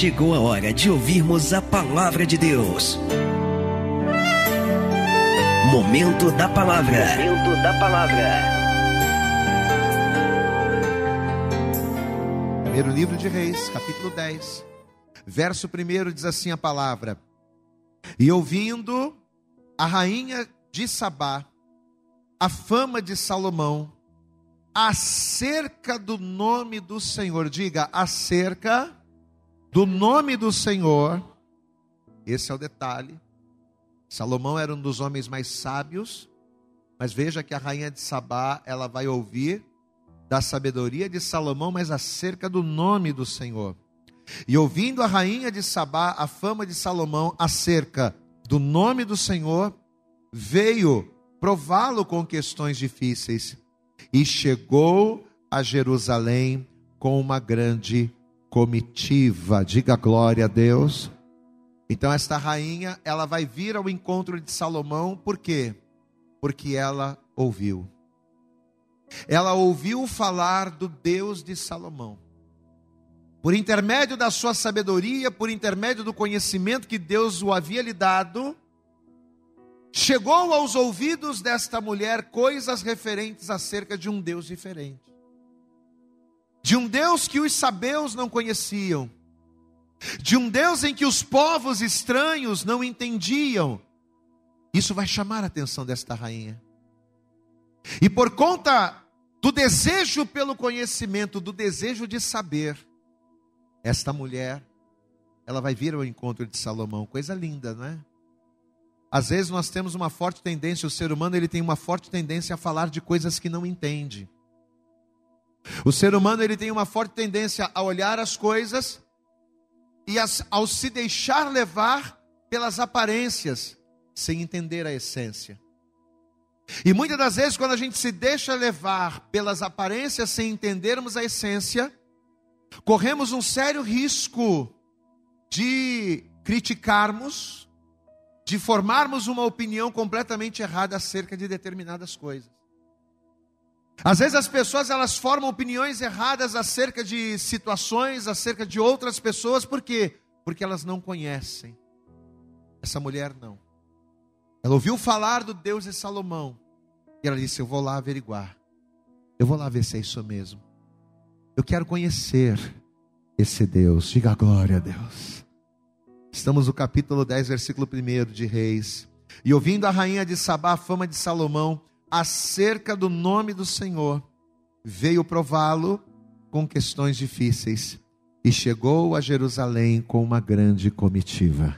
Chegou a hora de ouvirmos a palavra de Deus. Momento da palavra. Momento da palavra. Primeiro livro de Reis, capítulo 10. Verso 1 diz assim a palavra: E ouvindo a rainha de Sabá a fama de Salomão acerca do nome do Senhor, diga acerca do nome do Senhor. Esse é o detalhe. Salomão era um dos homens mais sábios, mas veja que a rainha de Sabá, ela vai ouvir da sabedoria de Salomão, mas acerca do nome do Senhor. E ouvindo a rainha de Sabá a fama de Salomão acerca do nome do Senhor, veio prová-lo com questões difíceis e chegou a Jerusalém com uma grande comitiva. Diga glória a Deus. Então esta rainha, ela vai vir ao encontro de Salomão, por quê? Porque ela ouviu. Ela ouviu falar do Deus de Salomão. Por intermédio da sua sabedoria, por intermédio do conhecimento que Deus o havia lhe dado, chegou aos ouvidos desta mulher coisas referentes acerca de um Deus diferente. De um Deus que os sabeus não conheciam. De um Deus em que os povos estranhos não entendiam. Isso vai chamar a atenção desta rainha. E por conta do desejo pelo conhecimento, do desejo de saber, esta mulher, ela vai vir ao encontro de Salomão. Coisa linda, não é? Às vezes nós temos uma forte tendência, o ser humano ele tem uma forte tendência a falar de coisas que não entende. O ser humano ele tem uma forte tendência a olhar as coisas e as, ao se deixar levar pelas aparências, sem entender a essência. E muitas das vezes, quando a gente se deixa levar pelas aparências sem entendermos a essência, corremos um sério risco de criticarmos, de formarmos uma opinião completamente errada acerca de determinadas coisas. Às vezes as pessoas elas formam opiniões erradas acerca de situações, acerca de outras pessoas, por quê? Porque elas não conhecem. Essa mulher não. Ela ouviu falar do Deus de Salomão e ela disse: Eu vou lá averiguar. Eu vou lá ver se é isso mesmo. Eu quero conhecer esse Deus. Diga glória a Deus. Estamos no capítulo 10, versículo 1 de Reis. E ouvindo a rainha de Sabá a fama de Salomão acerca do nome do Senhor, veio prová-lo com questões difíceis e chegou a Jerusalém com uma grande comitiva.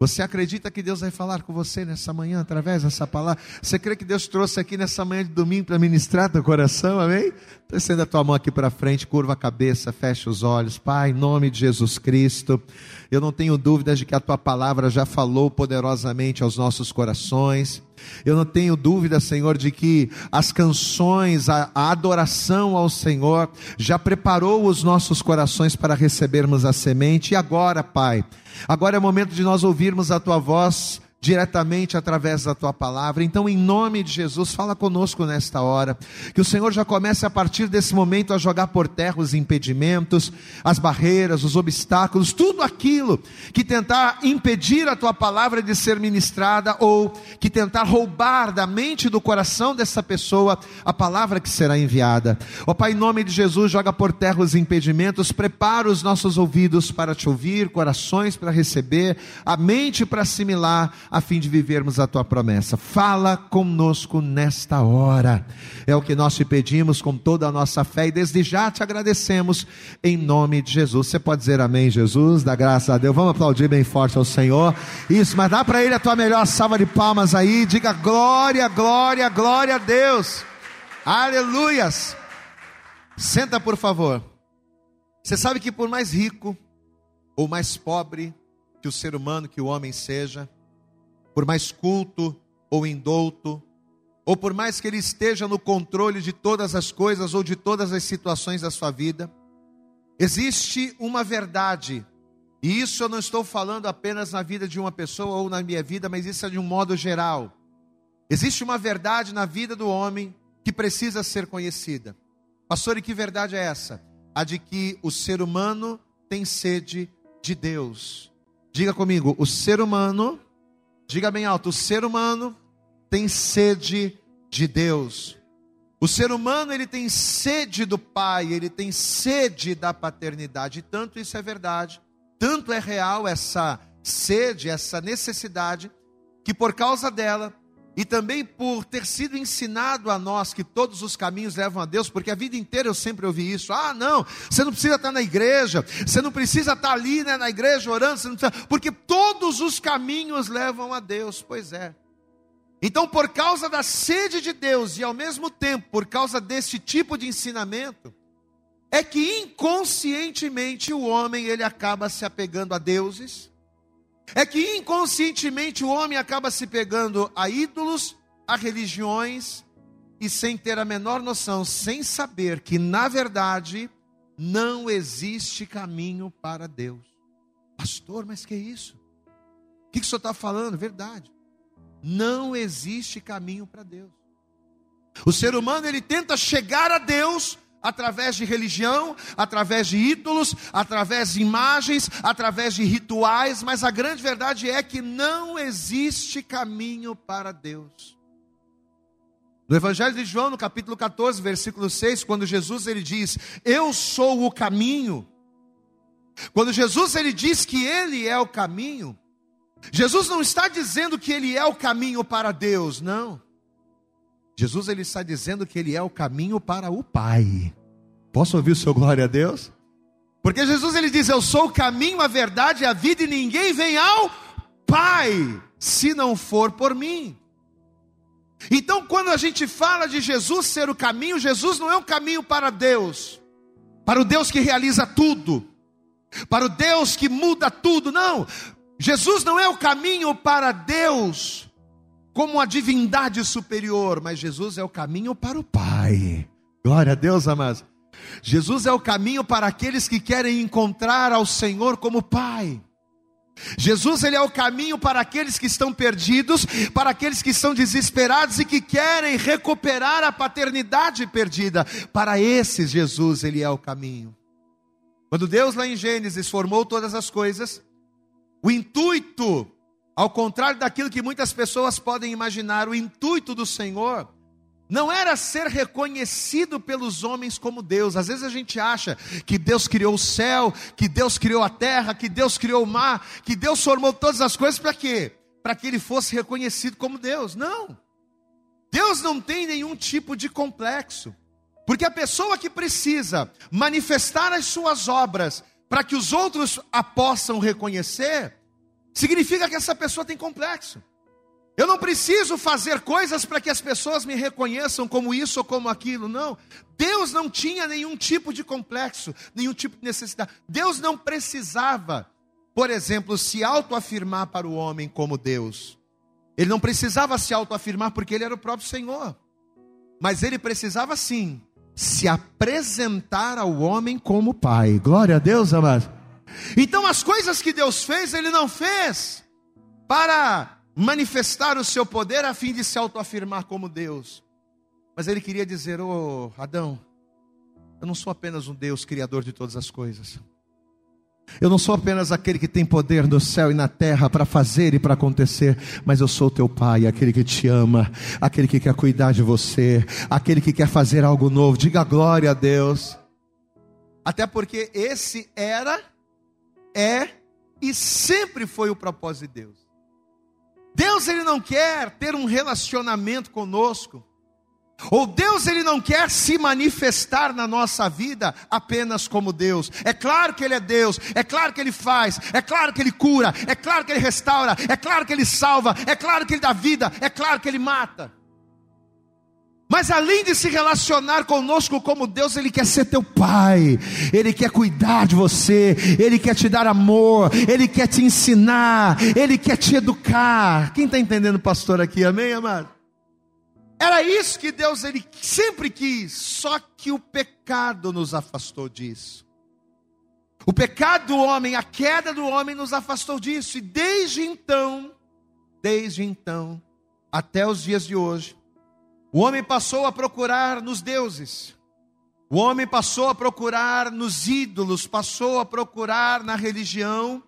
Você acredita que Deus vai falar com você nessa manhã através dessa palavra? Você crê que Deus trouxe aqui nessa manhã de domingo para ministrar teu coração? Amém? Então, estenda a tua mão aqui para frente, curva a cabeça, fecha os olhos. Pai, em nome de Jesus Cristo, eu não tenho dúvidas de que a tua palavra já falou poderosamente aos nossos corações. Eu não tenho dúvida, Senhor, de que as canções, a, a, adoração ao Senhor já preparou os nossos corações para recebermos a semente. E agora, Pai, agora é o momento de nós ouvirmos a tua voz diretamente através da tua palavra. Então, em nome de Jesus, fala conosco nesta hora. Que o Senhor já comece a partir desse momento a jogar por terra os impedimentos, as barreiras, os obstáculos, tudo aquilo que tentar impedir a tua palavra de ser ministrada ou que tentar roubar da mente e do coração dessa pessoa a palavra que será enviada. Ó Pai, em nome de Jesus, joga por terra os impedimentos, prepara os nossos ouvidos para te ouvir, corações para receber, a mente para assimilar a fim de vivermos a tua promessa. Fala conosco nesta hora. É o que nós te pedimos com toda a nossa fé e desde já te agradecemos em nome de Jesus. Você pode dizer amém, Jesus? Dá graças a Deus. Vamos aplaudir bem forte ao Senhor. Isso, mas dá para ele a tua melhor salva de palmas aí. Diga glória, glória, glória a Deus. Aleluias. Senta, por favor. Você sabe que por mais rico ou mais pobre que o ser humano, que o homem seja, por mais culto ou indouto, ou por mais que ele esteja no controle de todas as coisas ou de todas as situações da sua vida, existe uma verdade, e isso eu não estou falando apenas na vida de uma pessoa ou na minha vida, mas isso é de um modo geral. Existe uma verdade na vida do homem que precisa ser conhecida. Pastor, e que verdade é essa? A de que o ser humano tem sede de Deus. Diga comigo, o ser humano, diga bem alto, o ser humano tem sede de Deus. O ser humano ele tem sede do Pai, ele tem sede da paternidade. E tanto isso é verdade, tanto é real essa sede, essa necessidade, que por causa dela e também por ter sido ensinado a nós que todos os caminhos levam a Deus, porque a vida inteira eu sempre ouvi isso. Ah, não, você não precisa estar na igreja, você não precisa estar ali né, na igreja orando, precisa, porque todos os caminhos levam a Deus. Pois é. Então, por causa da sede de Deus e ao mesmo tempo por causa desse tipo de ensinamento, é que inconscientemente o homem ele acaba se apegando a deuses, é que inconscientemente o homem acaba se pegando a ídolos, a religiões, e sem ter a menor noção, sem saber que na verdade não existe caminho para Deus. Pastor, mas que é isso? O que, que o senhor está falando? Verdade. Não existe caminho para Deus. O ser humano ele tenta chegar a Deus através de religião, através de ídolos, através de imagens, através de rituais, mas a grande verdade é que não existe caminho para Deus. No Evangelho de João, no capítulo 14, versículo 6, quando Jesus ele diz: "Eu sou o caminho", quando Jesus ele diz que ele é o caminho, Jesus não está dizendo que ele é o caminho para Deus, não. Jesus ele está dizendo que ele é o caminho para o Pai. Posso ouvir o seu glória a Deus? Porque Jesus ele diz: "Eu sou o caminho, a verdade e a vida, e ninguém vem ao Pai se não for por mim". Então, quando a gente fala de Jesus ser o caminho, Jesus não é um caminho para Deus, para o Deus que realiza tudo, para o Deus que muda tudo, não. Jesus não é o caminho para Deus como a divindade superior, mas Jesus é o caminho para o Pai. Glória a Deus, amados. Jesus é o caminho para aqueles que querem encontrar ao Senhor como Pai. Jesus ele é o caminho para aqueles que estão perdidos, para aqueles que estão desesperados e que querem recuperar a paternidade perdida. Para esses Jesus ele é o caminho. Quando Deus lá em Gênesis formou todas as coisas, o intuito, ao contrário daquilo que muitas pessoas podem imaginar, o intuito do Senhor não era ser reconhecido pelos homens como Deus. Às vezes a gente acha que Deus criou o céu, que Deus criou a terra, que Deus criou o mar, que Deus formou todas as coisas para quê? Para que ele fosse reconhecido como Deus. Não. Deus não tem nenhum tipo de complexo. Porque a pessoa que precisa manifestar as suas obras para que os outros a possam reconhecer, significa que essa pessoa tem complexo. Eu não preciso fazer coisas para que as pessoas me reconheçam como isso ou como aquilo, não. Deus não tinha nenhum tipo de complexo, nenhum tipo de necessidade. Deus não precisava, por exemplo, se autoafirmar para o homem como Deus. Ele não precisava se autoafirmar porque ele era o próprio Senhor. Mas ele precisava sim se apresentar ao homem como pai. Glória a Deus, amado. Então, as coisas que Deus fez, Ele não fez para manifestar o seu poder a fim de se autoafirmar como Deus. Mas Ele queria dizer: Ô oh, Adão, eu não sou apenas um Deus criador de todas as coisas. Eu não sou apenas aquele que tem poder no céu e na terra para fazer e para acontecer, mas eu sou teu pai, aquele que te ama, aquele que quer cuidar de você, aquele que quer fazer algo novo. Diga glória a Deus. Até porque esse era, é e sempre foi o propósito de Deus. Deus ele não quer ter um relacionamento conosco ou Deus ele não quer se manifestar na nossa vida apenas como Deus. É claro que ele é Deus, é claro que ele faz, é claro que ele cura, é claro que ele restaura, é claro que ele salva, é claro que ele dá vida, é claro que ele mata. Mas além de se relacionar conosco como Deus, Ele quer ser teu Pai, Ele quer cuidar de você, Ele quer te dar amor, Ele quer te ensinar, Ele quer te educar. Quem está entendendo, pastor, aqui? Amém, amado? Era isso que Deus ele sempre quis, só que o pecado nos afastou disso. O pecado do homem, a queda do homem nos afastou disso, e desde então, desde então, até os dias de hoje, o homem passou a procurar nos deuses. O homem passou a procurar nos ídolos, passou a procurar na religião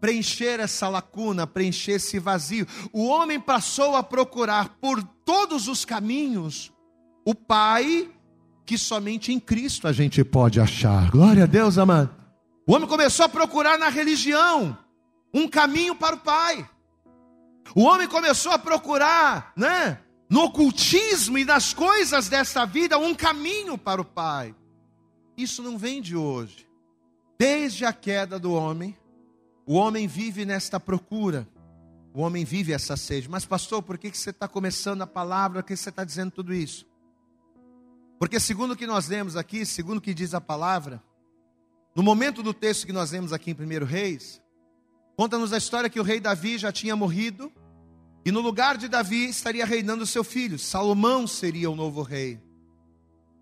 preencher essa lacuna, preencher esse vazio. O homem passou a procurar por todos os caminhos o Pai que somente em Cristo a gente pode achar. Glória a Deus, amado. O homem começou a procurar na religião um caminho para o Pai. O homem começou a procurar, né, no ocultismo e nas coisas desta vida, um caminho para o Pai. Isso não vem de hoje. Desde a queda do homem, o homem vive nesta procura. O homem vive essa sede. Mas, pastor, por que você está começando a palavra? Por que você está dizendo tudo isso? Porque, segundo o que nós lemos aqui, segundo o que diz a palavra, no momento do texto que nós lemos aqui em 1 Reis, conta-nos a história que o rei Davi já tinha morrido, e no lugar de Davi estaria reinando seu filho, Salomão seria o novo rei.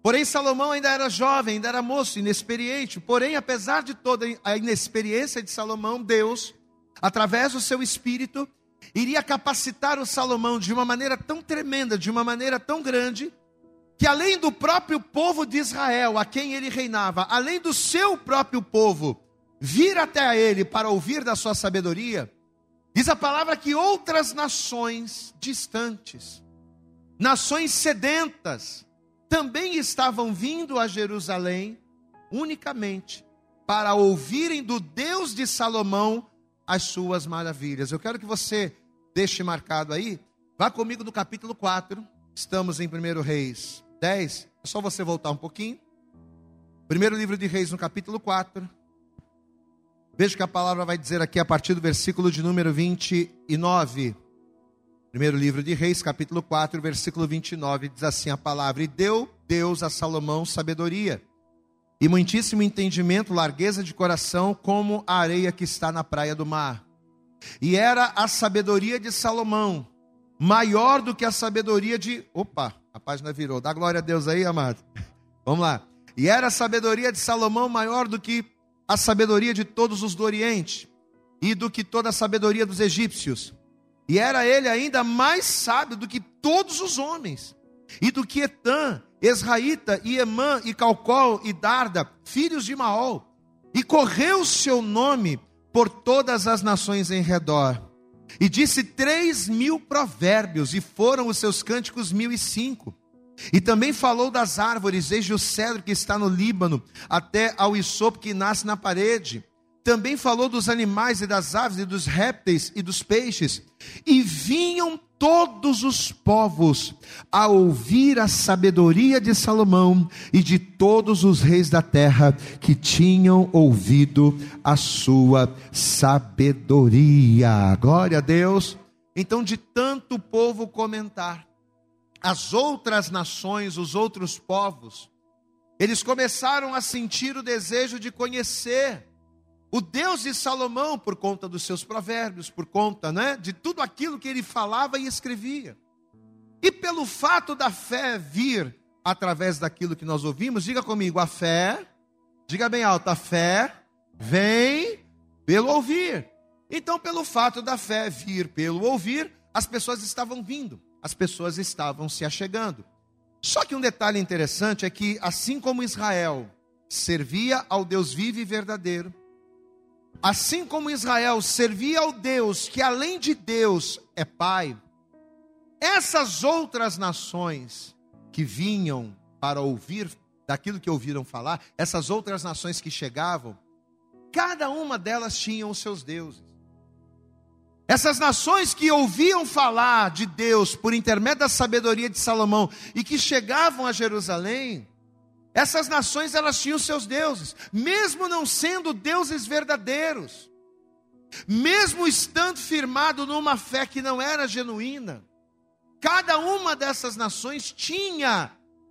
Porém, Salomão ainda era jovem, ainda era moço, inexperiente. Porém, apesar de toda a inexperiência de Salomão, Deus, através do seu espírito, iria capacitar o Salomão de uma maneira tão tremenda, de uma maneira tão grande, que além do próprio povo de Israel, a quem ele reinava, além do seu próprio povo, vir até ele para ouvir da sua sabedoria, diz a palavra que outras nações distantes, nações sedentas, também estavam vindo a Jerusalém unicamente para ouvirem do Deus de Salomão as suas maravilhas. Eu quero que você deixe marcado aí, vá comigo no capítulo 4, estamos em 1 Reis 10, é só você voltar um pouquinho. Primeiro livro de Reis, no capítulo 4. Veja que a palavra vai dizer aqui a partir do versículo de número 29. Primeiro livro de Reis, capítulo 4, versículo 29, diz assim a palavra: E deu Deus a Salomão sabedoria, e muitíssimo entendimento, largueza de coração, como a areia que está na praia do mar. E era a sabedoria de Salomão, maior do que a sabedoria de. Opa, a página virou. Dá glória a Deus aí, amado. Vamos lá. E era a sabedoria de Salomão maior do que a sabedoria de todos os do Oriente e do que toda a sabedoria dos egípcios. E era ele ainda mais sábio do que todos os homens. E do que Etã, Esraíta, e Emã, e Calcol, e Darda, filhos de Maol. E correu seu nome por todas as nações em redor. E disse três mil provérbios, e foram os seus cânticos mil e cinco. E também falou das árvores, desde o cedro que está no Líbano, até ao isopo que nasce na parede. Também falou dos animais e das aves, e dos répteis e dos peixes. E vinham todos os povos a ouvir a sabedoria de Salomão e de todos os reis da terra que tinham ouvido a sua sabedoria. Glória a Deus. Então, de tanto povo comentar, as outras nações, os outros povos, eles começaram a sentir o desejo de conhecer o Deus de Salomão, por conta dos seus provérbios, por conta né, de tudo aquilo que ele falava e escrevia. E pelo fato da fé vir através daquilo que nós ouvimos, diga comigo, a fé, diga bem alto, a fé vem pelo ouvir. Então, pelo fato da fé vir pelo ouvir, as pessoas estavam vindo, as pessoas estavam se achegando. Só que um detalhe interessante é que, assim como Israel servia ao Deus vivo e verdadeiro, Assim como Israel servia ao Deus que além de Deus é Pai, essas outras nações que vinham para ouvir daquilo que ouviram falar, essas outras nações que chegavam, cada uma delas tinha os seus deuses. Essas nações que ouviam falar de Deus por intermédio da sabedoria de Salomão e que chegavam a Jerusalém, essas nações elas tinham seus deuses, mesmo não sendo deuses verdadeiros, mesmo estando firmado numa fé que não era genuína. Cada uma dessas nações tinha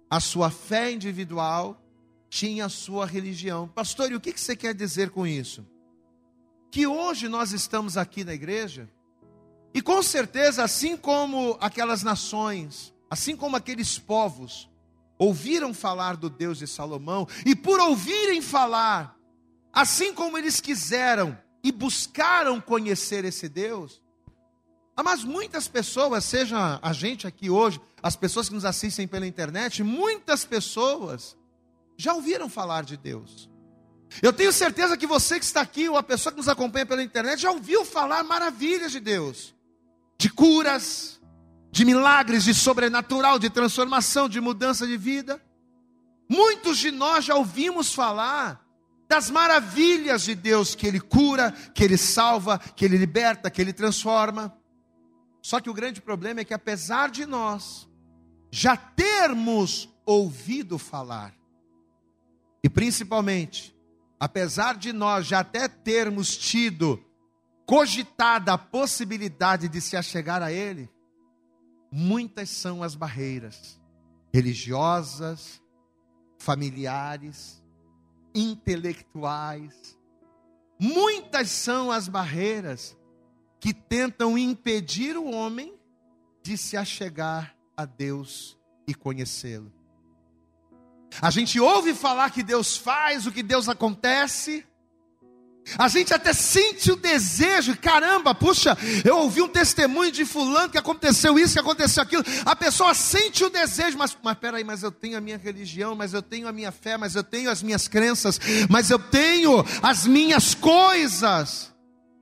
a sua fé individual, tinha a sua religião. Pastor, e o que você quer dizer com isso? Que hoje nós estamos aqui na igreja, e com certeza, assim como aquelas nações, assim como aqueles povos, ouviram falar do Deus de Salomão, e por ouvirem falar, assim como eles quiseram e buscaram conhecer esse Deus, ah, mas muitas pessoas, seja a gente aqui hoje, as pessoas que nos assistem pela internet, muitas pessoas já ouviram falar de Deus. Eu tenho certeza que você que está aqui, ou a pessoa que nos acompanha pela internet, já ouviu falar maravilhas de Deus, de curas, de milagres, de sobrenatural, de transformação, de mudança de vida. Muitos de nós já ouvimos falar das maravilhas de Deus, que Ele cura, que Ele salva, que Ele liberta, que Ele transforma. Só que o grande problema é que, apesar de nós já termos ouvido falar, e principalmente, apesar de nós já até termos tido cogitada a possibilidade de se achegar a Ele, muitas são as barreiras religiosas, familiares, intelectuais. Muitas são as barreiras que tentam impedir o homem de se achegar a Deus e conhecê-lo. A gente ouve falar que Deus faz, o que Deus acontece, a gente até sente o desejo, caramba, puxa, eu ouvi um testemunho de fulano que aconteceu isso, que aconteceu aquilo. A pessoa sente o desejo, mas, mas peraí, mas eu tenho a minha religião, mas eu tenho a minha fé, mas eu tenho as minhas crenças, mas eu tenho as minhas coisas.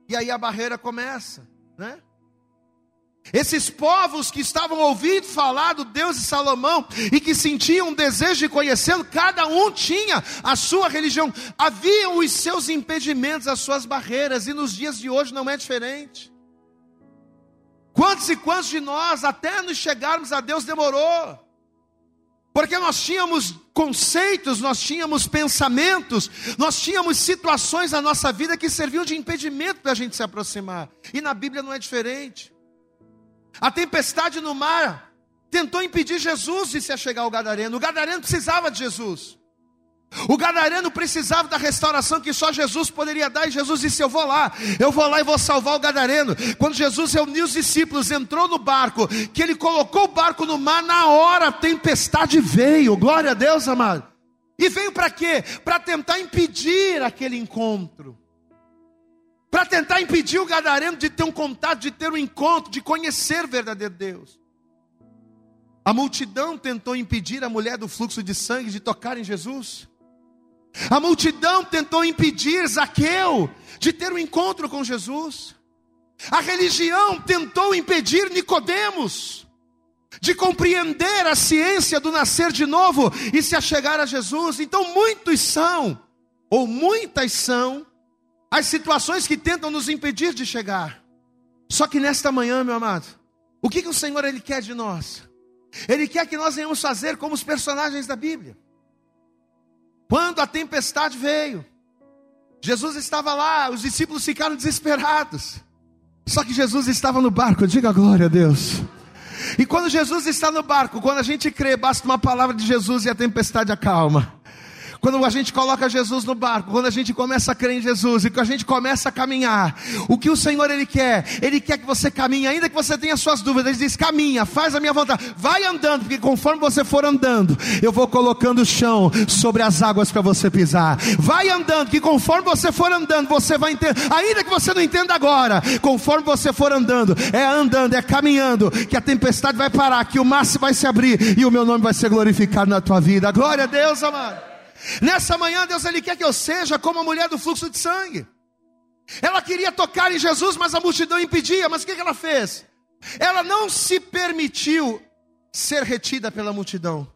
E aí a barreira começa, né? Esses povos que estavam ouvindo falar do Deus de Salomão e que sentiam um desejo de conhecê-lo, cada um tinha a sua religião, havia os seus impedimentos, as suas barreiras, e nos dias de hoje não é diferente. Quantos e quantos de nós, até nos chegarmos a Deus, demorou? Porque nós tínhamos conceitos, nós tínhamos pensamentos, nós tínhamos situações na nossa vida que serviam de impedimento para a gente se aproximar. E na Bíblia não é diferente. A tempestade no mar tentou impedir Jesus de se achegar ao Gadareno. O Gadareno precisava de Jesus. O gadareno precisava da restauração que só Jesus poderia dar, e Jesus disse: Eu vou lá, eu vou lá e vou salvar o gadareno. Quando Jesus reuniu os discípulos, entrou no barco, que ele colocou o barco no mar, na hora a tempestade veio, glória a Deus, amado. E veio para quê? Para tentar impedir aquele encontro para tentar impedir o gadareno de ter um contato, de ter um encontro, de conhecer o verdadeiro Deus. A multidão tentou impedir a mulher do fluxo de sangue de tocar em Jesus. A multidão tentou impedir Zaqueu de ter um encontro com Jesus. A religião tentou impedir Nicodemos de compreender a ciência do nascer de novo e se achegar a Jesus. Então muitos são, ou muitas são, as situações que tentam nos impedir de chegar. Só que nesta manhã, meu amado, o que, que o Senhor ele quer de nós? Ele quer que nós venhamos fazer como os personagens da Bíblia. Quando a tempestade veio, Jesus estava lá, os discípulos ficaram desesperados. Só que Jesus estava no barco, diga glória a Deus. E quando Jesus está no barco, quando a gente crê, basta uma palavra de Jesus e a tempestade acalma. Quando a gente coloca Jesus no barco, quando a gente começa a crer em Jesus e que a gente começa a caminhar, o que o Senhor ele quer? Ele quer que você caminhe, ainda que você tenha suas dúvidas. Ele diz: caminha, faz a minha vontade, vai andando, porque conforme você for andando, eu vou colocando o chão sobre as águas para você pisar. Vai andando, que conforme você for andando, você vai entender, ainda que você não entenda agora, conforme você for andando, é andando, é caminhando, que a tempestade vai parar, que o mar vai se abrir e o meu nome vai ser glorificado na tua vida. Glória a Deus, amado. Nessa manhã, Deus ele quer que eu seja como a mulher do fluxo de sangue. Ela queria tocar em Jesus, mas a multidão impedia. Mas o que ela fez? Ela não se permitiu ser retida pela multidão.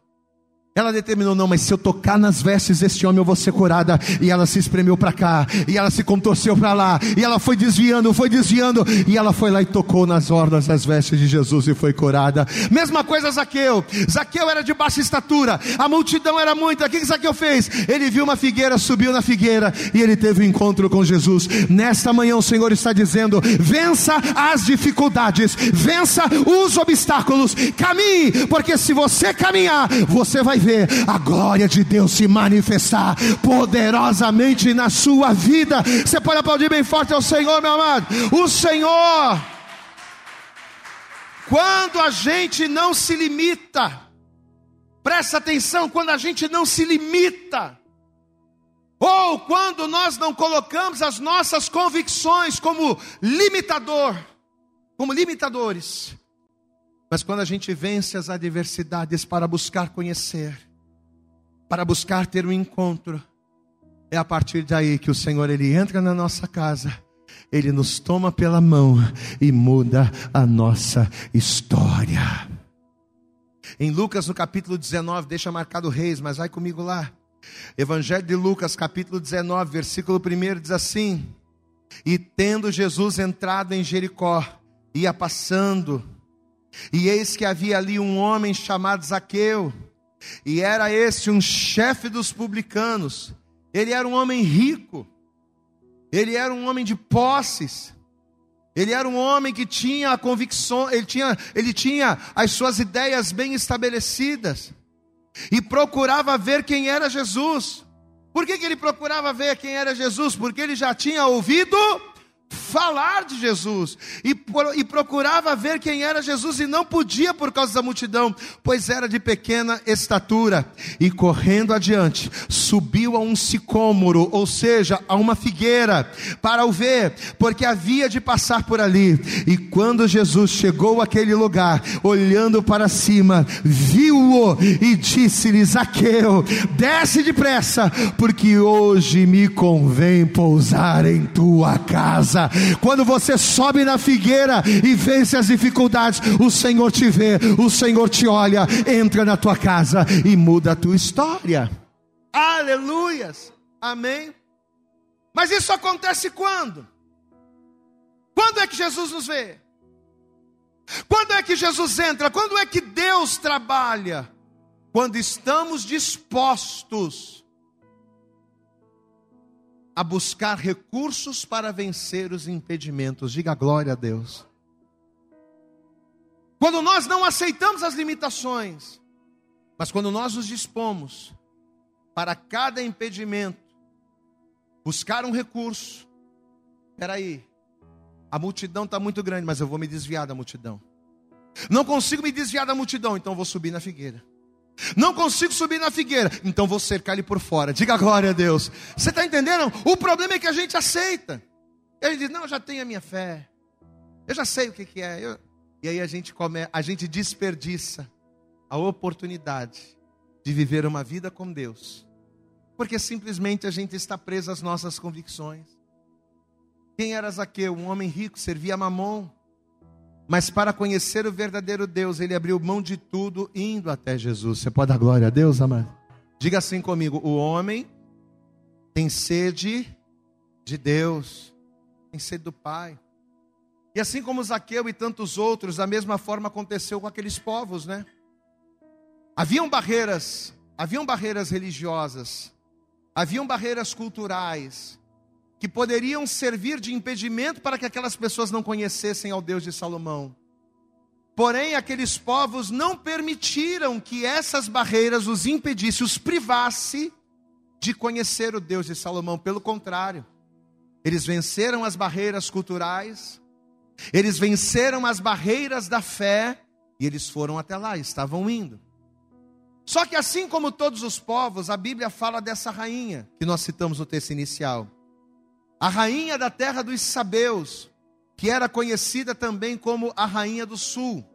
Ela determinou, não, mas se eu tocar nas vestes deste homem eu vou ser curada. E ela se espremeu para cá, e ela se contorceu para lá, e ela foi desviando, foi desviando, e ela foi lá e tocou nas orlas das vestes de Jesus e foi curada. Mesma coisa Zaqueu. Zaqueu era de baixa estatura, a multidão era muita. O que Zaqueu fez? Ele viu uma figueira, subiu na figueira e ele teve um encontro com Jesus. Nesta manhã o Senhor está dizendo: vença as dificuldades, vença os obstáculos, caminhe, porque se você caminhar, você vai ver ver a glória de Deus se manifestar poderosamente na sua vida. Você pode aplaudir bem forte ao Senhor, meu amado. O Senhor, quando a gente não se limita, presta atenção, quando a gente não se limita, ou quando nós não colocamos as nossas convicções como limitador, como limitadores, mas quando a gente vence as adversidades para buscar conhecer, para buscar ter um encontro. É a partir daí que o Senhor ele entra na nossa casa, ele nos toma pela mão e muda a nossa história. Em Lucas, no capítulo 19, deixa marcado Reis, mas vai comigo lá. Evangelho de Lucas, capítulo 19, versículo 1 diz assim: E tendo Jesus entrado em Jericó, ia passando, e eis que havia ali um homem chamado Zaqueu, e era este um chefe dos publicanos. Ele era um homem rico, ele era um homem de posses, ele era um homem que tinha a convicção, ele tinha, ele tinha as suas ideias bem estabelecidas e procurava ver quem era Jesus. Por que, que ele procurava ver quem era Jesus? Porque ele já tinha ouvido falar de Jesus e, e, procurava ver quem era Jesus e não podia por causa da multidão, pois era de pequena estatura. E correndo adiante, subiu a um sicômoro, ou seja, a uma figueira, para o ver, porque havia de passar por ali. E quando Jesus chegou àquele lugar, olhando para cima, viu-o e disse-lhe: Zaqueu, desce depressa, porque hoje me convém pousar em tua casa casa. Quando você sobe na figueira e vence as dificuldades, o Senhor te vê, o Senhor te olha, entra na tua casa e muda a tua história. Aleluias. Amém. Mas isso acontece quando? Quando é que Jesus nos vê? Quando é que Jesus entra? Quando é que Deus trabalha? Quando estamos dispostos a buscar recursos para vencer os impedimentos. Diga glória a Deus. Quando nós não aceitamos as limitações, mas quando nós nos dispomos para cada impedimento, buscar um recurso. Espera aí, a multidão está muito grande, mas eu vou me desviar da multidão. Não consigo me desviar da multidão, então vou subir na figueira. Não consigo subir na figueira, então vou cercar ele por fora. Diga glória a Deus. Você está entendendo? O problema é que a gente aceita. Ele diz: Não, eu já tenho a minha fé. Eu já sei o que, que é. Eu... E aí a gente, come... a gente desperdiça a oportunidade de viver uma vida com Deus. Porque simplesmente a gente está preso às nossas convicções. Quem era Zaqueu? Um homem rico, servia a mamon. Mas para conhecer o verdadeiro Deus, ele abriu mão de tudo indo até Jesus. Você pode dar glória a Deus, amado? Diga assim comigo: o homem tem sede de Deus, tem sede do Pai. E assim como Zaqueu e tantos outros, da mesma forma aconteceu com aqueles povos, né? Haviam barreiras, haviam barreiras religiosas, haviam barreiras culturais, que poderiam servir de impedimento para que aquelas pessoas não conhecessem ao Deus de Salomão. Porém, aqueles povos não permitiram que essas barreiras os impedissem, os privasse de conhecer o Deus de Salomão. Pelo contrário, eles venceram as barreiras culturais, eles venceram as barreiras da fé e eles foram até lá, estavam indo. Só que assim como todos os povos, a Bíblia fala dessa rainha que nós citamos no texto inicial a rainha da terra dos Sabeus, que era conhecida também como a rainha do sul.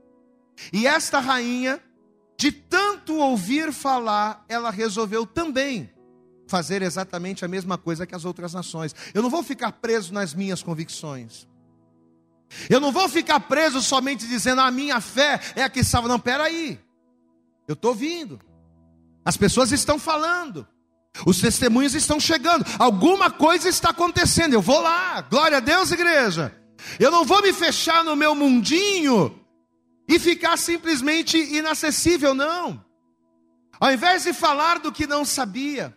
E esta rainha, de tanto ouvir falar, ela resolveu também fazer exatamente a mesma coisa que as outras nações. Eu não vou ficar preso nas minhas convicções. Eu não vou ficar preso somente dizendo a minha fé é a que salva. Não, peraí. Eu estou ouvindo. As pessoas estão falando. Os testemunhos estão chegando. Alguma coisa está acontecendo. Eu vou lá. Glória a Deus, igreja. Eu não vou me fechar no meu mundinho e ficar simplesmente inacessível, não. Ao invés de falar do que não sabia,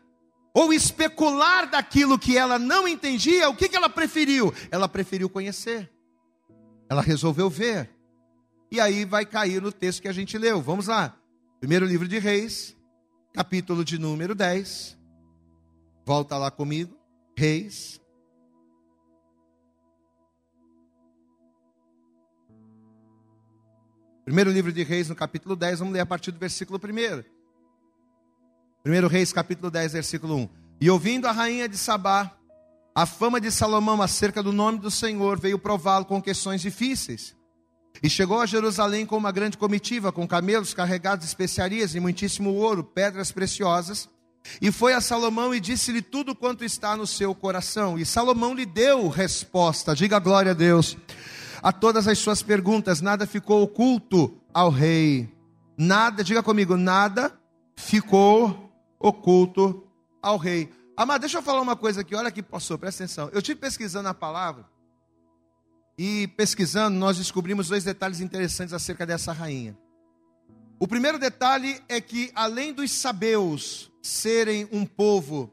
ou especular daquilo que ela não entendia, o que, que ela preferiu? Ela preferiu conhecer. Ela resolveu ver. E aí vai cair no texto que a gente leu. Vamos lá. Primeiro livro de Reis, capítulo de número 10. Volta lá comigo, Reis. Primeiro livro de Reis, no capítulo 10, vamos ler a partir do versículo 1. Primeiro Reis, capítulo 10, versículo 1. E ouvindo a rainha de Sabá, a fama de Salomão acerca do nome do Senhor veio prová-lo com questões difíceis. E chegou a Jerusalém com uma grande comitiva, com camelos carregados de especiarias e muitíssimo ouro, pedras preciosas E foi a Salomão e disse-lhe tudo quanto está no seu coração. E Salomão lhe deu resposta, diga glória a Deus, a todas as suas perguntas. Nada ficou oculto ao rei. Nada, diga comigo, nada ficou oculto ao rei. Amado, deixa eu falar uma coisa aqui, olha aqui, pastor, presta atenção. Eu estive pesquisando a palavra, e pesquisando, nós descobrimos dois detalhes interessantes acerca dessa rainha. O primeiro detalhe é que, além dos sabeus serem um povo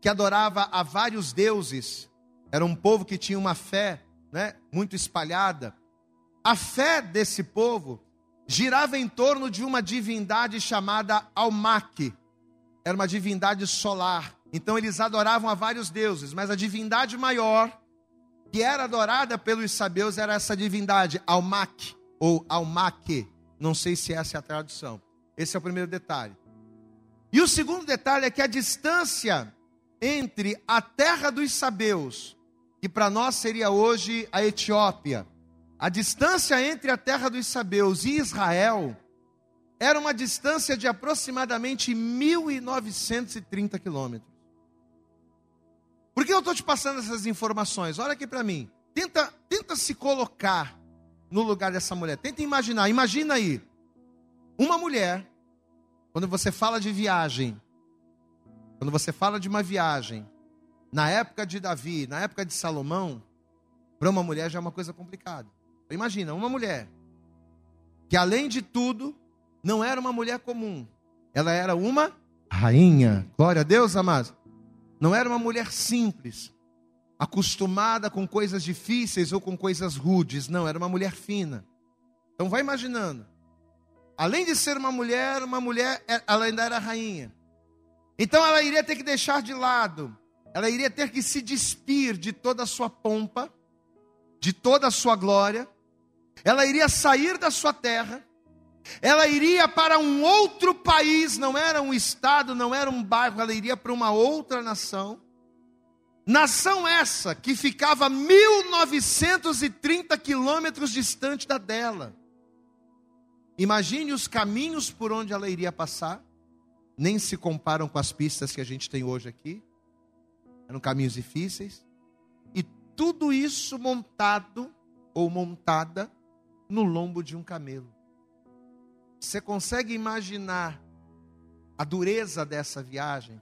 que adorava a vários deuses, era um povo que tinha uma fé né, muito espalhada, a fé desse povo girava em torno de uma divindade chamada Almaque. Era uma divindade solar. Então eles adoravam a vários deuses, mas a divindade maior que era adorada pelos sabeus era essa divindade, Almac ou Almaque. Não sei se essa é a tradução. Esse é o primeiro detalhe. E o segundo detalhe é que a distância entre a terra dos sabeus, que para nós seria hoje a Etiópia, a distância entre a terra dos sabeus e Israel era uma distância de aproximadamente 1.930 quilômetros. Por que eu estou te passando essas informações? Olha aqui para mim. Tenta, tenta se colocar no lugar dessa mulher. Tenta imaginar. Imagina aí. Uma mulher, quando você fala de viagem, quando você fala de uma viagem, na época de Davi, na época de Salomão, para uma mulher já é uma coisa complicada. Imagina, uma mulher que além de tudo, não era uma mulher comum. Ela era uma rainha. Glória a Deus, amados. Não era uma mulher simples, acostumada com coisas difíceis ou com coisas rudes. Não, era uma mulher fina. Então vai imaginando. Além de ser uma mulher, uma mulher, é, ela ainda era rainha. Então ela iria ter que deixar de lado, ela iria ter que se despir de toda a sua pompa, de toda a sua glória. Ela iria sair da sua terra ela iria para um outro país, não era um estado, não era um bairro, ela iria para uma outra nação. Nação essa que ficava 1930 quilômetros distante da dela. Imagine os caminhos por onde ela iria passar, nem se comparam com as pistas que a gente tem hoje aqui. Eram caminhos difíceis. E tudo isso montado ou montada no lombo de um camelo. Você consegue imaginar a dureza dessa viagem?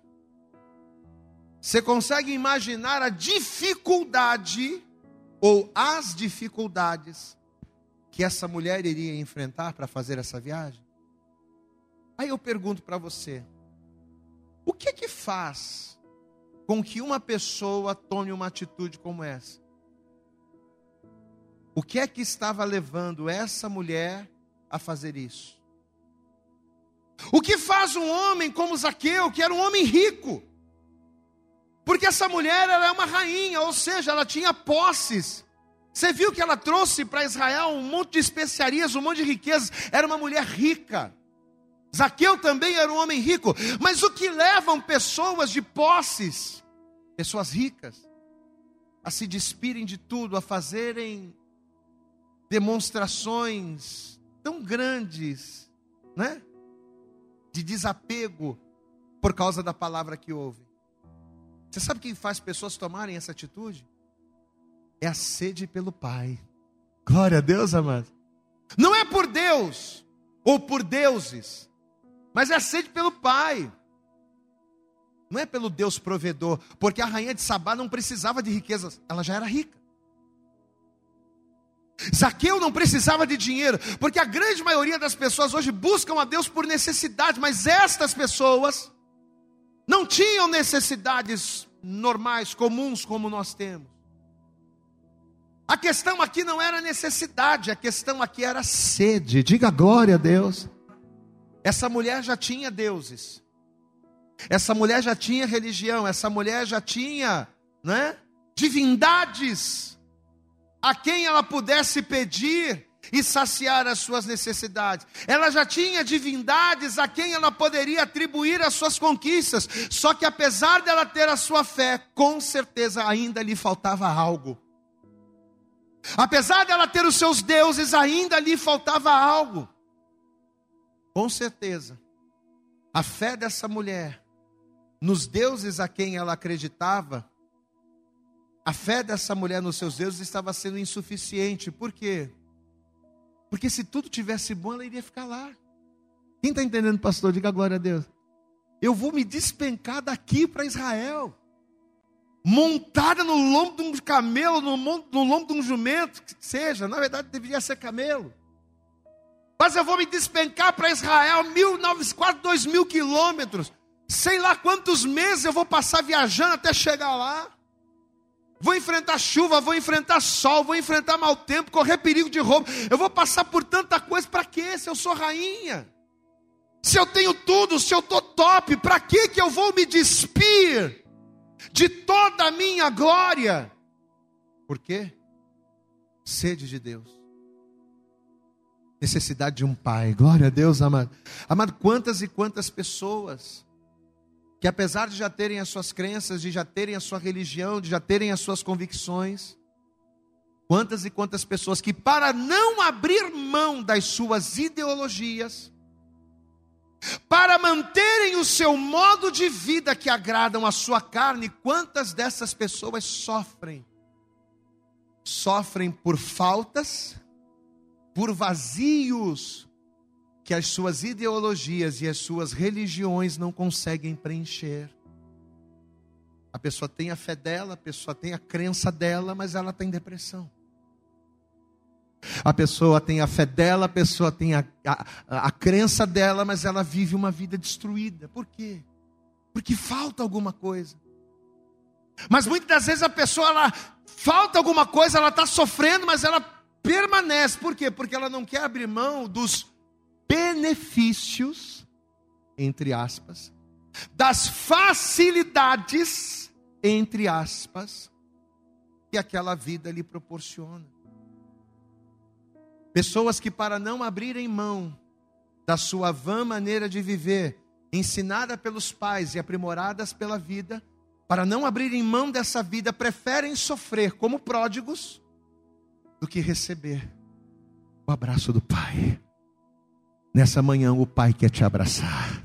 Você consegue imaginar a dificuldade ou as dificuldades que essa mulher iria enfrentar para fazer essa viagem? Aí eu pergunto para você: o que que faz com que uma pessoa tome uma atitude como essa? O que é que estava levando essa mulher a fazer isso? O que faz um homem como Zaqueu, que era um homem rico? Porque essa mulher ela é uma rainha, ou seja, ela tinha posses. Você viu que ela trouxe para Israel um monte de especiarias, um monte de riquezas. Era uma mulher rica. Zaqueu também era um homem rico. Mas o que levam pessoas de posses, pessoas ricas, a se despirem de tudo, a fazerem demonstrações tão grandes, né? de desapego por causa da palavra que ouve. Você sabe quem faz pessoas tomarem essa atitude? É a sede pelo Pai. Glória a Deus, amado. Não é por Deus ou por deuses, mas é a sede pelo Pai. Não é pelo Deus provedor, porque a rainha de Sabá não precisava de riquezas, ela já era rica. Zaqueu não precisava de dinheiro, porque a grande maioria das pessoas hoje buscam a Deus por necessidade, mas estas pessoas não tinham necessidades normais, comuns como nós temos. A questão aqui não era necessidade, a questão aqui era sede. Diga glória a Deus. Essa mulher já tinha deuses. Essa mulher já tinha religião, essa mulher já tinha, né, divindades a quem ela pudesse pedir e saciar as suas necessidades. Ela já tinha divindades a quem ela poderia atribuir as suas conquistas. Só que apesar dela ter a sua fé, com certeza ainda lhe faltava algo. Apesar dela ter os seus deuses, ainda lhe faltava algo. Com certeza, a fé dessa mulher nos deuses a quem ela acreditava, a fé dessa mulher nos seus deuses estava sendo insuficiente. Por quê? Porque se tudo tivesse bom, ela iria ficar lá. Quem está entendendo, pastor? Diga glória a Deus. Eu vou me despencar daqui para Israel. Montada no lombo de um camelo, no, no lombo de um jumento, que seja, na verdade deveria ser camelo. Mas eu vou me despencar para Israel, mil, quase dois mil quilômetros. Sei lá quantos meses eu vou passar viajando até chegar lá. Vou enfrentar chuva, vou enfrentar sol, vou enfrentar mau tempo, correr perigo de roubo. Eu vou passar por tanta coisa, para quê? Se eu sou rainha. Se eu tenho tudo, se eu estou top, para que que eu vou me despir de toda a minha glória? Por quê? Sede de Deus necessidade de um pai. Glória a Deus, amado. Amado, quantas e quantas pessoas que apesar de já terem as suas crenças, de já terem a sua religião, de já terem as suas convicções, quantas e quantas pessoas que para não abrir mão das suas ideologias, para manterem o seu modo de vida que agradam a sua carne, quantas dessas pessoas sofrem? Sofrem por faltas, por vazios que as suas ideologias e as suas religiões não conseguem preencher. A pessoa tem a fé dela, a pessoa tem a crença dela, mas ela tem depressão. A pessoa tem a fé dela, a pessoa tem a, a, a, crença dela, mas ela vive uma vida destruída. Por quê? Porque falta alguma coisa. Mas muitas das vezes a pessoa, ela falta alguma coisa, ela está sofrendo, mas ela permanece. Por quê? Porque ela não quer abrir mão dos benefícios, entre aspas, das facilidades, entre aspas, que aquela vida lhe proporciona. Pessoas que, para não abrirem mão da sua vã maneira de viver, ensinada pelos pais e aprimoradas pela vida, para não abrirem mão dessa vida, preferem sofrer como pródigos do que receber o abraço do Pai. Nessa manhã, o Pai quer te abraçar.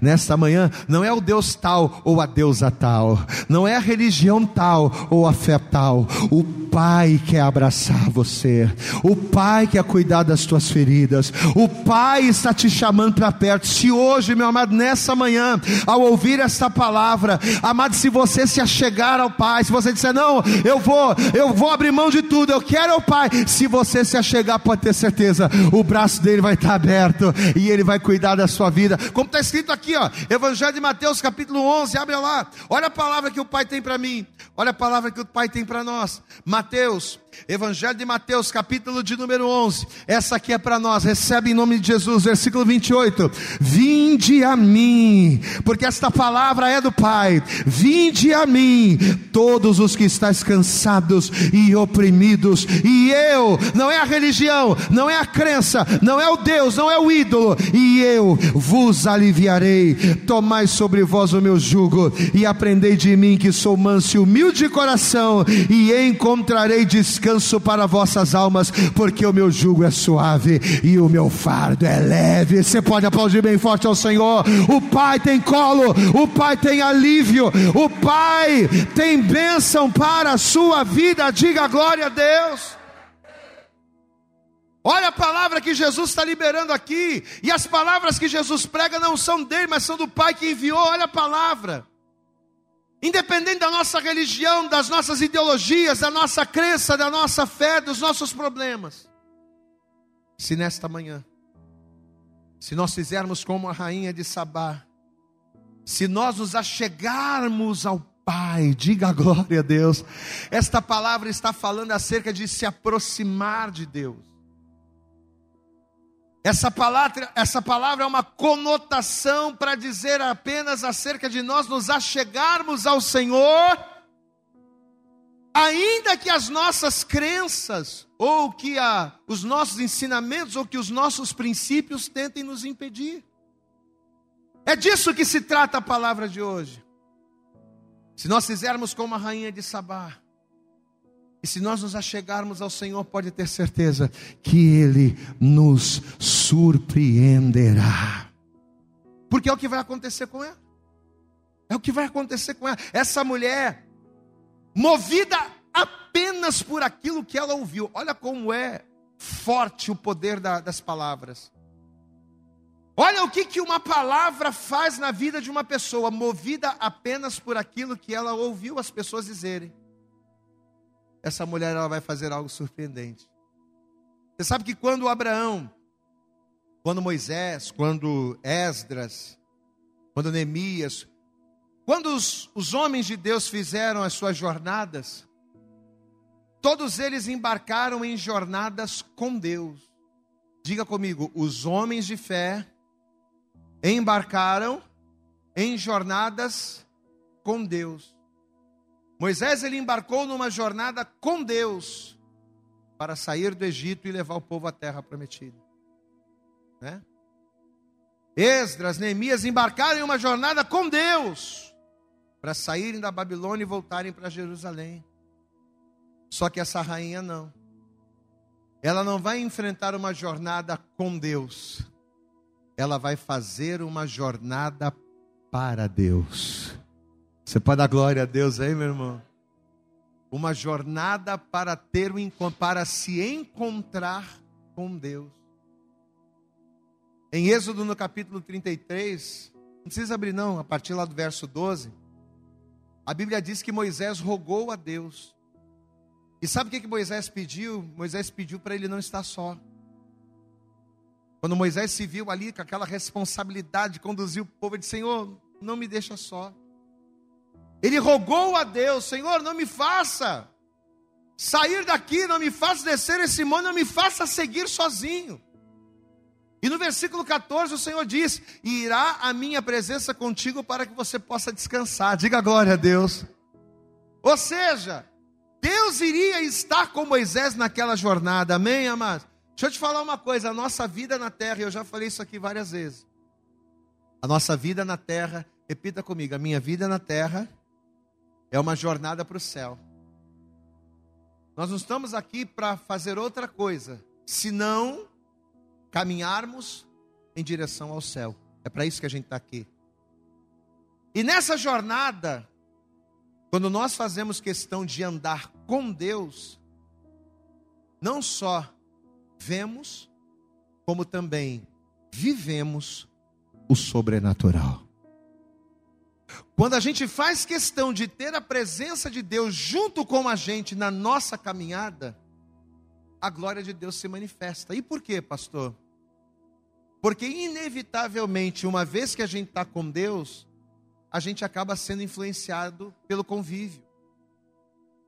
Nesta manhã, não é o Deus tal ou a deusa tal, não é a religião tal ou a fé tal. O Pai quer abraçar você, o Pai quer cuidar das tuas feridas, o Pai está te chamando para perto. Se hoje, meu amado, nessa manhã, ao ouvir esta palavra, amado, se você se achegar ao Pai, se você disser, não, eu vou, eu vou abrir mão de tudo, eu quero o Pai, se você se achegar, pode ter certeza, o braço dele vai estar aberto e ele vai cuidar da sua vida, como está escrito aqui, ó, Evangelho de Mateus, capítulo 11, abre lá, olha a palavra que o Pai tem para mim, olha a palavra que o Pai tem para nós. Mateus, Mateus Evangelho de Mateus, capítulo de número 11. Essa aqui é para nós. Recebe em nome de Jesus, versículo 28. Vinde a mim, porque esta palavra é do Pai. Vinde a mim, todos os que estáis cansados e oprimidos, e eu, não é a religião, não é a crença, não é o Deus, não é o ídolo, e eu vos aliviarei. Tomai sobre vós o meu jugo e aprendei de mim que sou manso e humilde de coração, e encontrarei descanso descanso para vossas almas, porque o meu jugo é suave e o meu fardo é leve. Você pode aplaudir bem forte ao Senhor. O Pai tem colo, o Pai tem alívio, o Pai tem bênção para a sua vida. Diga glória a Deus. Olha a palavra que Jesus está liberando aqui, e as palavras que Jesus prega não são dele, mas são do Pai que enviou. Olha a palavra. Independente da nossa religião, das nossas ideologias, da nossa crença, da nossa fé, dos nossos problemas. Se nesta manhã, se nós fizermos como a rainha de Sabá, se nós nos achegarmos ao Pai, diga glória a Deus. Esta palavra está falando acerca de se aproximar de Deus. Essa palavra, essa palavra é uma conotação para dizer apenas acerca de nós nos achegarmos ao Senhor, ainda que as nossas crenças, ou que a, os nossos ensinamentos, ou que os nossos princípios tentem nos impedir. É disso que se trata a palavra de hoje. Se nós fizermos como a rainha de Sabá, e se nós nos achegarmos ao Senhor, pode ter certeza que Ele nos surpreenderá. Porque é o que vai acontecer com ela. É o que vai acontecer com ela. Essa mulher, movida apenas por aquilo que ela ouviu. Olha como é forte o poder da, das palavras. Olha o que, que uma palavra faz na vida de uma pessoa, movida apenas por aquilo que ela ouviu as pessoas dizerem. Essa mulher ela vai fazer algo surpreendente. Você sabe que quando Abraão, quando Moisés, quando Esdras, quando Neemias, quando os, os homens de Deus fizeram as suas jornadas, todos eles embarcaram em jornadas com Deus. Diga comigo, os homens de fé embarcaram em jornadas com Deus. Moisés ele embarcou numa jornada com Deus para sair do Egito e levar o povo à terra prometida. Né? Esdras, Neemias embarcaram em uma jornada com Deus para saírem da Babilônia e voltarem para Jerusalém. Só que essa rainha não. Ela não vai enfrentar uma jornada com Deus ela vai fazer uma jornada para Deus. Você pode dar glória a Deus aí, meu irmão? Uma jornada para ter um para se encontrar com Deus. Em Êxodo no capítulo 33, não precisa abrir não, a partir lá do verso 12, a Bíblia diz que Moisés rogou a Deus. E sabe o que, que Moisés pediu? Moisés pediu para ele não estar só. Quando Moisés se viu ali com aquela responsabilidade de conduzir o povo, ele disse: Senhor, não me deixa só. Ele rogou a Deus: Senhor, não me faça sair daqui, não me faça descer esse monte, não me faça seguir sozinho. E no versículo 14 o Senhor diz: Irá a minha presença contigo para que você possa descansar. Diga glória a Deus. Ou seja, Deus iria estar com Moisés naquela jornada, amém, amados? Deixa eu te falar uma coisa: a nossa vida na terra, eu já falei isso aqui várias vezes. A nossa vida na terra, repita comigo: a minha vida na terra é uma jornada para o céu. Nós não estamos aqui para fazer outra coisa, senão caminharmos em direção ao céu. É para isso que a gente está aqui. E nessa jornada, quando nós fazemos questão de andar com Deus, não só vemos, como também vivemos o sobrenatural. Quando a gente faz questão de ter a presença de Deus junto com a gente na nossa caminhada, a glória de Deus se manifesta. E por quê, pastor? Porque, inevitavelmente, uma vez que a gente está com Deus, a gente acaba sendo influenciado pelo convívio.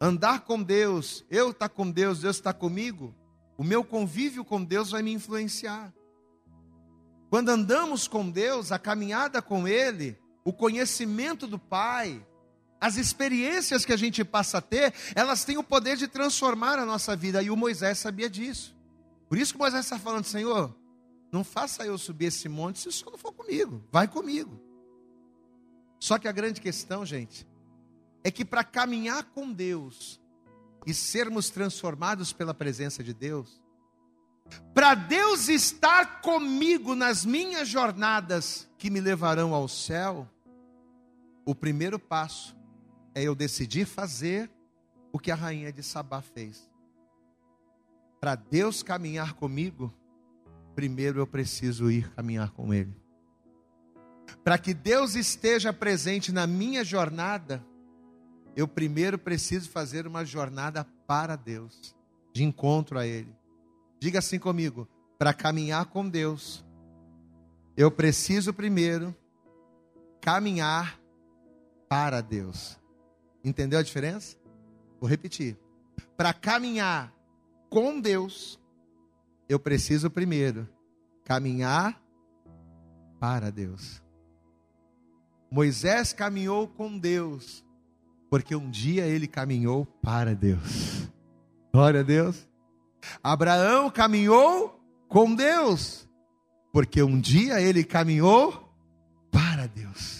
Andar com Deus, eu estar tá com Deus, Deus está comigo, o meu convívio com Deus vai me influenciar. Quando andamos com Deus, a caminhada com Ele, o conhecimento do Pai, as experiências que a gente passa a ter, elas têm o poder de transformar a nossa vida. E o Moisés sabia disso. Por isso que Moisés está falando, Senhor, não faça eu subir esse monte se o Senhor não for comigo. Vai comigo. Só que a grande questão, gente, é que para caminhar com Deus, e sermos transformados pela presença de Deus, para Deus estar comigo nas minhas jornadas que me levarão ao céu, o primeiro passo é eu decidir fazer o que a rainha de Sabá fez. Para Deus caminhar comigo, primeiro eu preciso ir caminhar com Ele. Para que Deus esteja presente na minha jornada, eu primeiro preciso fazer uma jornada para Deus, de encontro a Ele. Diga assim comigo: para caminhar com Deus, eu preciso primeiro caminhar para Deus. Entendeu a diferença? Vou repetir. Para caminhar com Deus, eu preciso primeiro caminhar para Deus. Moisés caminhou com Deus porque um dia ele caminhou para Deus. Glória a Deus. Abraão caminhou com Deus, porque um dia ele caminhou para Deus.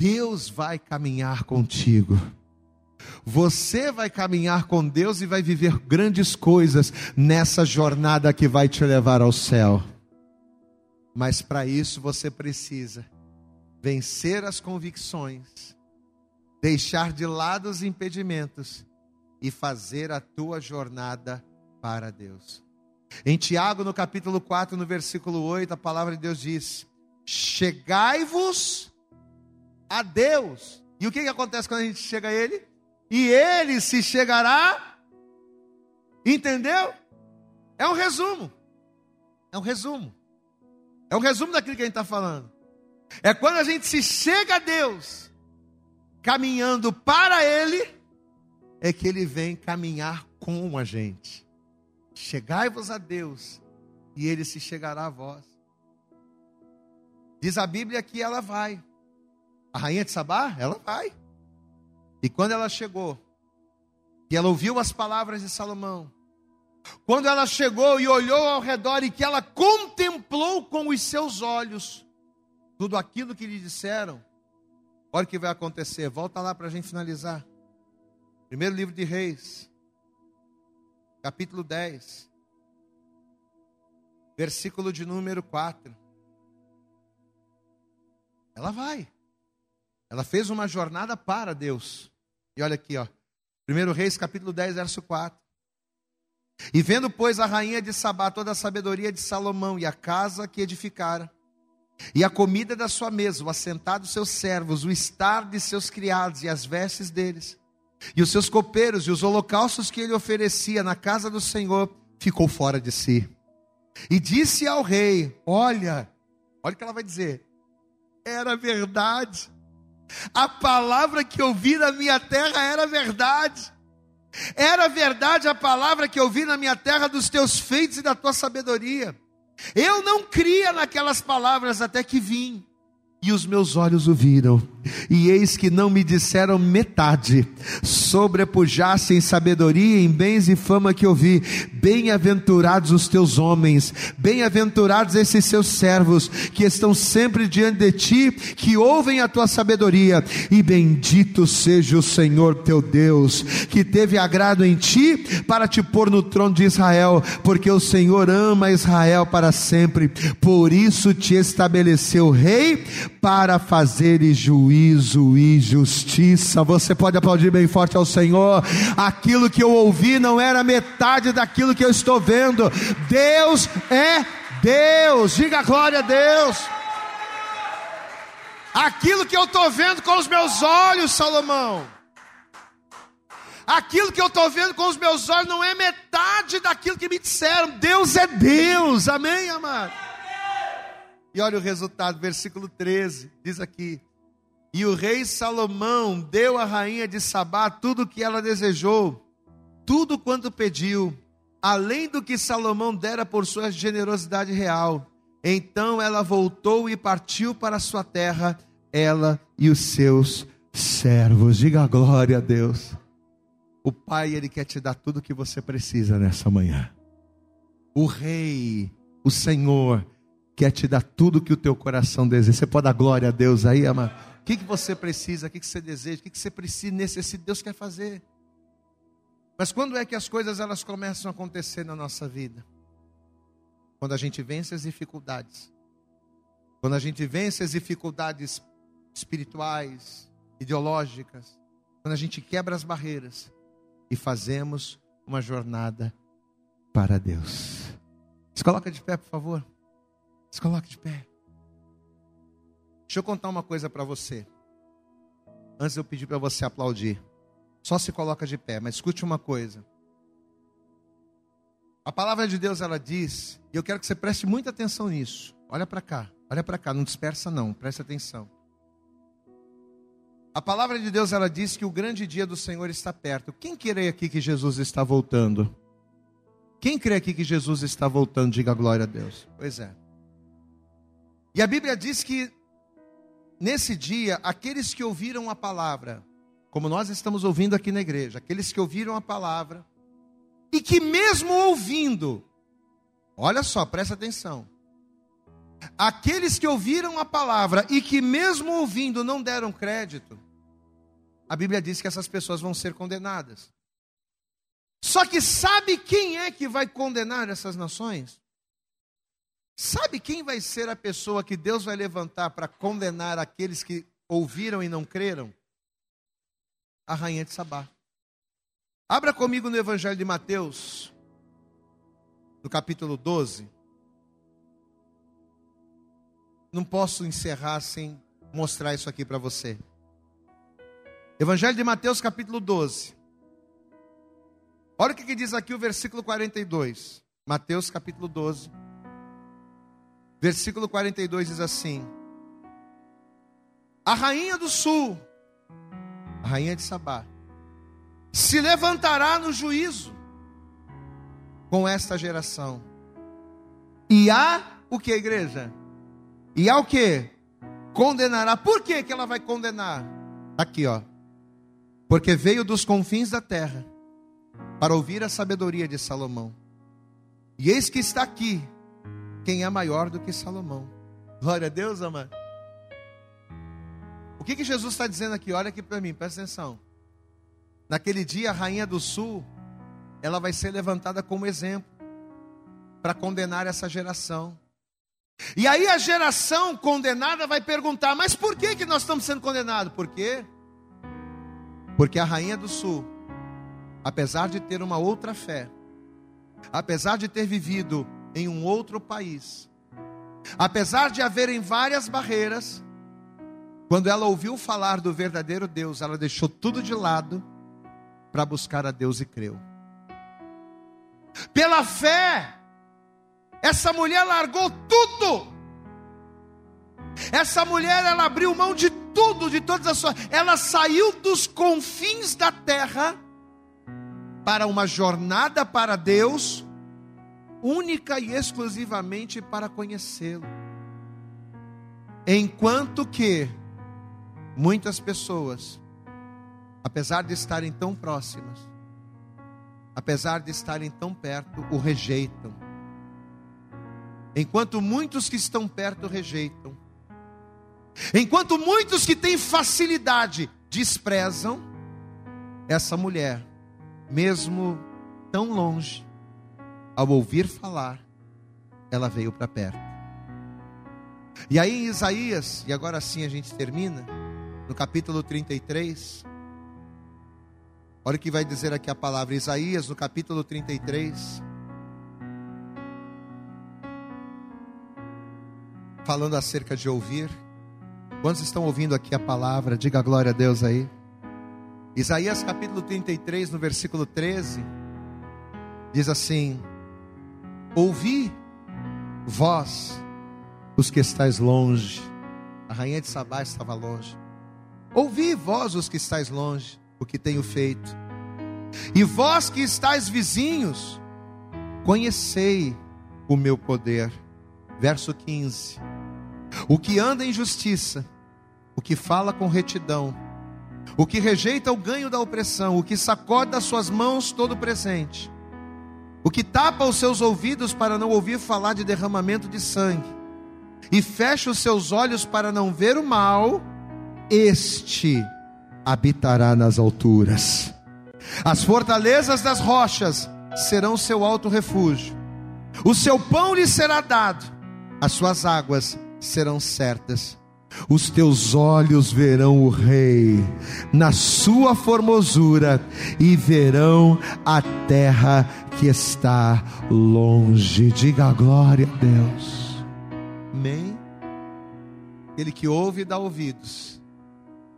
Deus vai caminhar contigo. Você vai caminhar com Deus e vai viver grandes coisas nessa jornada que vai te levar ao céu. Mas para isso você precisa vencer as convicções, deixar de lado os impedimentos e fazer a tua jornada para Deus. Em Tiago, no capítulo 4, no versículo 8, a palavra de Deus diz: Chegai-vos a Deus. E o que, que acontece quando a gente chega a Ele? E Ele se chegará. Entendeu? É um resumo. É um resumo. É um resumo daquilo que a gente está falando. É quando a gente se chega a Deus, caminhando para Ele, é que Ele vem caminhar com a gente. Chegai-vos a Deus, e Ele se chegará a vós. Diz a Bíblia que ela vai. A rainha de Sabá, ela vai. E quando ela chegou, e ela ouviu as palavras de Salomão, quando ela chegou e olhou ao redor e que ela contemplou com os seus olhos tudo aquilo que lhe disseram, olha o que vai acontecer. Volta lá para a gente finalizar. Primeiro livro de Reis, capítulo 10, versículo de número 4. Ela vai. Ela fez uma jornada para Deus. E olha aqui, ó. Primeiro Reis, capítulo 10, verso 4. E vendo, pois, a rainha de Sabá toda a sabedoria de Salomão e a casa que edificara, e a comida da sua mesa, o assentar dos seus servos, o estar de seus criados e as vestes deles, e os seus copeiros e os holocaustos que ele oferecia na casa do Senhor, ficou fora de si. E disse ao rei: Olha, olha o que ela vai dizer, era verdade. A palavra que eu vi na minha terra era verdade. Era verdade a palavra que eu vi na minha terra dos teus feitos e da tua sabedoria. Eu não cria naquelas palavras até que vim e os meus olhos o viram, e eis que não me disseram metade, sobrepujasse em sabedoria, em bens e fama que eu vi. Bem-aventurados os teus homens, bem-aventurados esses seus servos, que estão sempre diante de ti, que ouvem a tua sabedoria, e bendito seja o Senhor teu Deus, que teve agrado em ti para te pôr no trono de Israel, porque o Senhor ama Israel para sempre, por isso te estabeleceu rei para fazeres juízo e justiça. Você pode aplaudir bem forte ao Senhor. Aquilo que eu ouvi não era metade daquilo que eu estou vendo. Deus é Deus. Diga glória a Deus. Aquilo que eu estou vendo com os meus olhos, Salomão. Aquilo que eu estou vendo com os meus olhos não é metade daquilo que me disseram. Deus é Deus. Amém, amado? E olha o resultado, versículo 13, diz aqui: E o rei Salomão deu à rainha de Sabá tudo o que ela desejou, tudo quanto pediu, além do que Salomão dera por sua generosidade real. Então ela voltou e partiu para sua terra, ela e os seus servos. Diga glória a Deus. O Pai, Ele quer te dar tudo o que você precisa nessa manhã. O Rei, o Senhor, quer te dar tudo que o teu coração deseja. Você pode dar glória a Deus aí, amado? Que, que você precisa? O que, que você deseja? O que, que você precisa, necessita? Deus quer fazer. Mas quando é que as coisas elas começam a acontecer na nossa vida? Quando a gente vence as dificuldades. Quando a gente vence as dificuldades espirituais, ideológicas. Quando a gente quebra as barreiras e fazemos uma jornada para Deus. Se coloca de pé, por favor. Se coloque de pé. Deixa eu contar uma coisa para você. Antes eu pedir para você aplaudir. Só se coloca de pé, mas escute uma coisa. A palavra de Deus ela diz, e eu quero que você preste muita atenção nisso. Olha para cá, olha para cá, não dispersa não, preste atenção. A palavra de Deus ela diz que o grande dia do Senhor está perto. Quem crê aqui que Jesus está voltando? Quem crê aqui que Jesus está voltando? Diga glória a Deus. Pois é. E a Bíblia diz que nesse dia, aqueles que ouviram a palavra, como nós estamos ouvindo aqui na igreja, aqueles que ouviram a palavra, e que mesmo ouvindo, olha só, presta atenção, aqueles que ouviram a palavra e que mesmo ouvindo não deram crédito, a Bíblia diz que essas pessoas vão ser condenadas. Só que sabe quem é que vai condenar essas nações? Sabe quem vai ser a pessoa que Deus vai levantar para condenar aqueles que ouviram e não creram? A rainha de Sabá. Abra comigo no Evangelho de Mateus, no capítulo 12. Não posso encerrar sem mostrar isso aqui para você. Evangelho de Mateus, capítulo 12. Olha o que, que diz aqui o versículo 42. Mateus, capítulo 12. Versículo 42 diz assim: A rainha do sul, a rainha de Sabá, se levantará no juízo com esta geração. E há o que, igreja? E há o que? Condenará. Por que, que ela vai condenar? Aqui, ó. Porque veio dos confins da terra para ouvir a sabedoria de Salomão. E eis que está aqui quem é maior do que Salomão. Glória a Deus, amado. O que, que Jesus está dizendo aqui? Olha aqui para mim, presta atenção. Naquele dia, a rainha do sul, ela vai ser levantada como exemplo para condenar essa geração. E aí a geração condenada vai perguntar: mas por que, que nós estamos sendo condenados? Por quê? Porque a rainha do sul, apesar de ter uma outra fé, apesar de ter vivido em um outro país, apesar de haverem várias barreiras, quando ela ouviu falar do verdadeiro Deus, ela deixou tudo de lado para buscar a Deus e creu. Pela fé, essa mulher largou tudo. Essa mulher, ela abriu mão de tudo, de todas as suas. Ela saiu dos confins da terra para uma jornada para Deus, única e exclusivamente para conhecê-lo. Enquanto que muitas pessoas apesar de estarem tão próximas, apesar de estarem tão perto, o rejeitam. Enquanto muitos que estão perto rejeitam, enquanto muitos que têm facilidade desprezam, essa mulher, mesmo tão longe, ao ouvir falar, ela veio para perto. E aí em Isaías, e agora sim a gente termina, no capítulo 33, Olha o que vai dizer aqui a palavra Isaías no capítulo 33. Falando acerca de ouvir. Quantos estão ouvindo aqui a palavra? Diga glória a Deus aí. Isaías capítulo 33, no versículo 13, diz assim: Ouvi, vós, os que estáis longe. A rainha de Sabá estava longe. Ouvi, vós, os que estáis longe o que tenho feito. E vós que estáis vizinhos, conhecei o meu poder. Verso 15: O que anda em justiça, o que fala com retidão, o que rejeita o ganho da opressão, o que sacode das suas mãos todo presente, o que tapa os seus ouvidos para não ouvir falar de derramamento de sangue, e fecha os seus olhos para não ver o mal, este habitará nas alturas. As fortalezas das rochas serão seu alto refúgio. O seu pão lhe será dado, as suas águas serão certas. Os teus olhos verão o Rei na sua formosura e verão a terra que está longe. Diga glória a Deus. Amém. Ele que ouve e dá ouvidos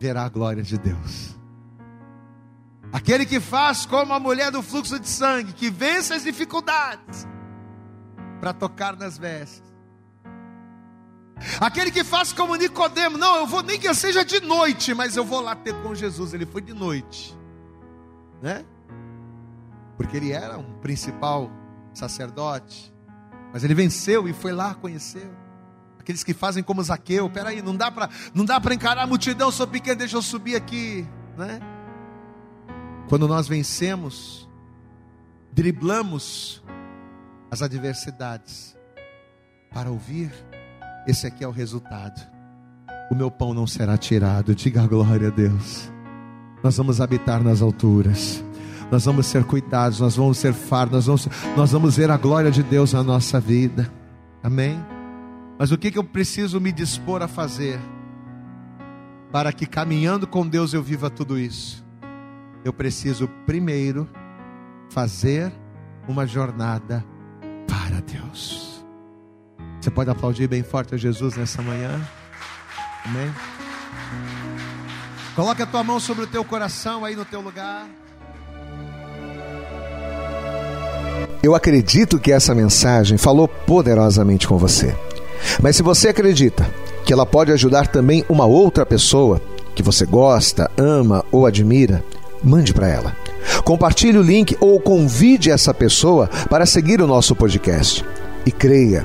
verá a glória de Deus. Aquele que faz como a mulher do fluxo de sangue, que vence as dificuldades para tocar nas vestes. Aquele que faz como Nicodemo, não, eu vou nem que seja de noite, mas eu vou lá ter com Jesus. Ele foi de noite, né? Porque ele era um principal sacerdote, mas ele venceu e foi lá conheceu. Aqueles que fazem como Zaqueu, peraí, não dá para não dá para encarar a multidão, sou pequeno, deixa eu subir aqui, né? Quando nós vencemos, driblamos as adversidades para ouvir, esse aqui é o resultado. O meu pão não será tirado, diga a glória a Deus. Nós vamos habitar nas alturas. Nós vamos ser cuidados, nós vamos ser fardos, nós vamos, nós vamos ver a glória de Deus na nossa vida. Amém? Mas o que, que eu preciso me dispor a fazer para que caminhando com Deus eu viva tudo isso? Eu preciso primeiro fazer uma jornada para Deus. Você pode aplaudir bem forte a Jesus nessa manhã? Amém? Coloque a tua mão sobre o teu coração aí no teu lugar. Eu acredito que essa mensagem falou poderosamente com você. Mas se você acredita que ela pode ajudar também uma outra pessoa que você gosta, ama ou admira, mande para ela. Compartilhe o link ou convide essa pessoa para seguir o nosso podcast. E creia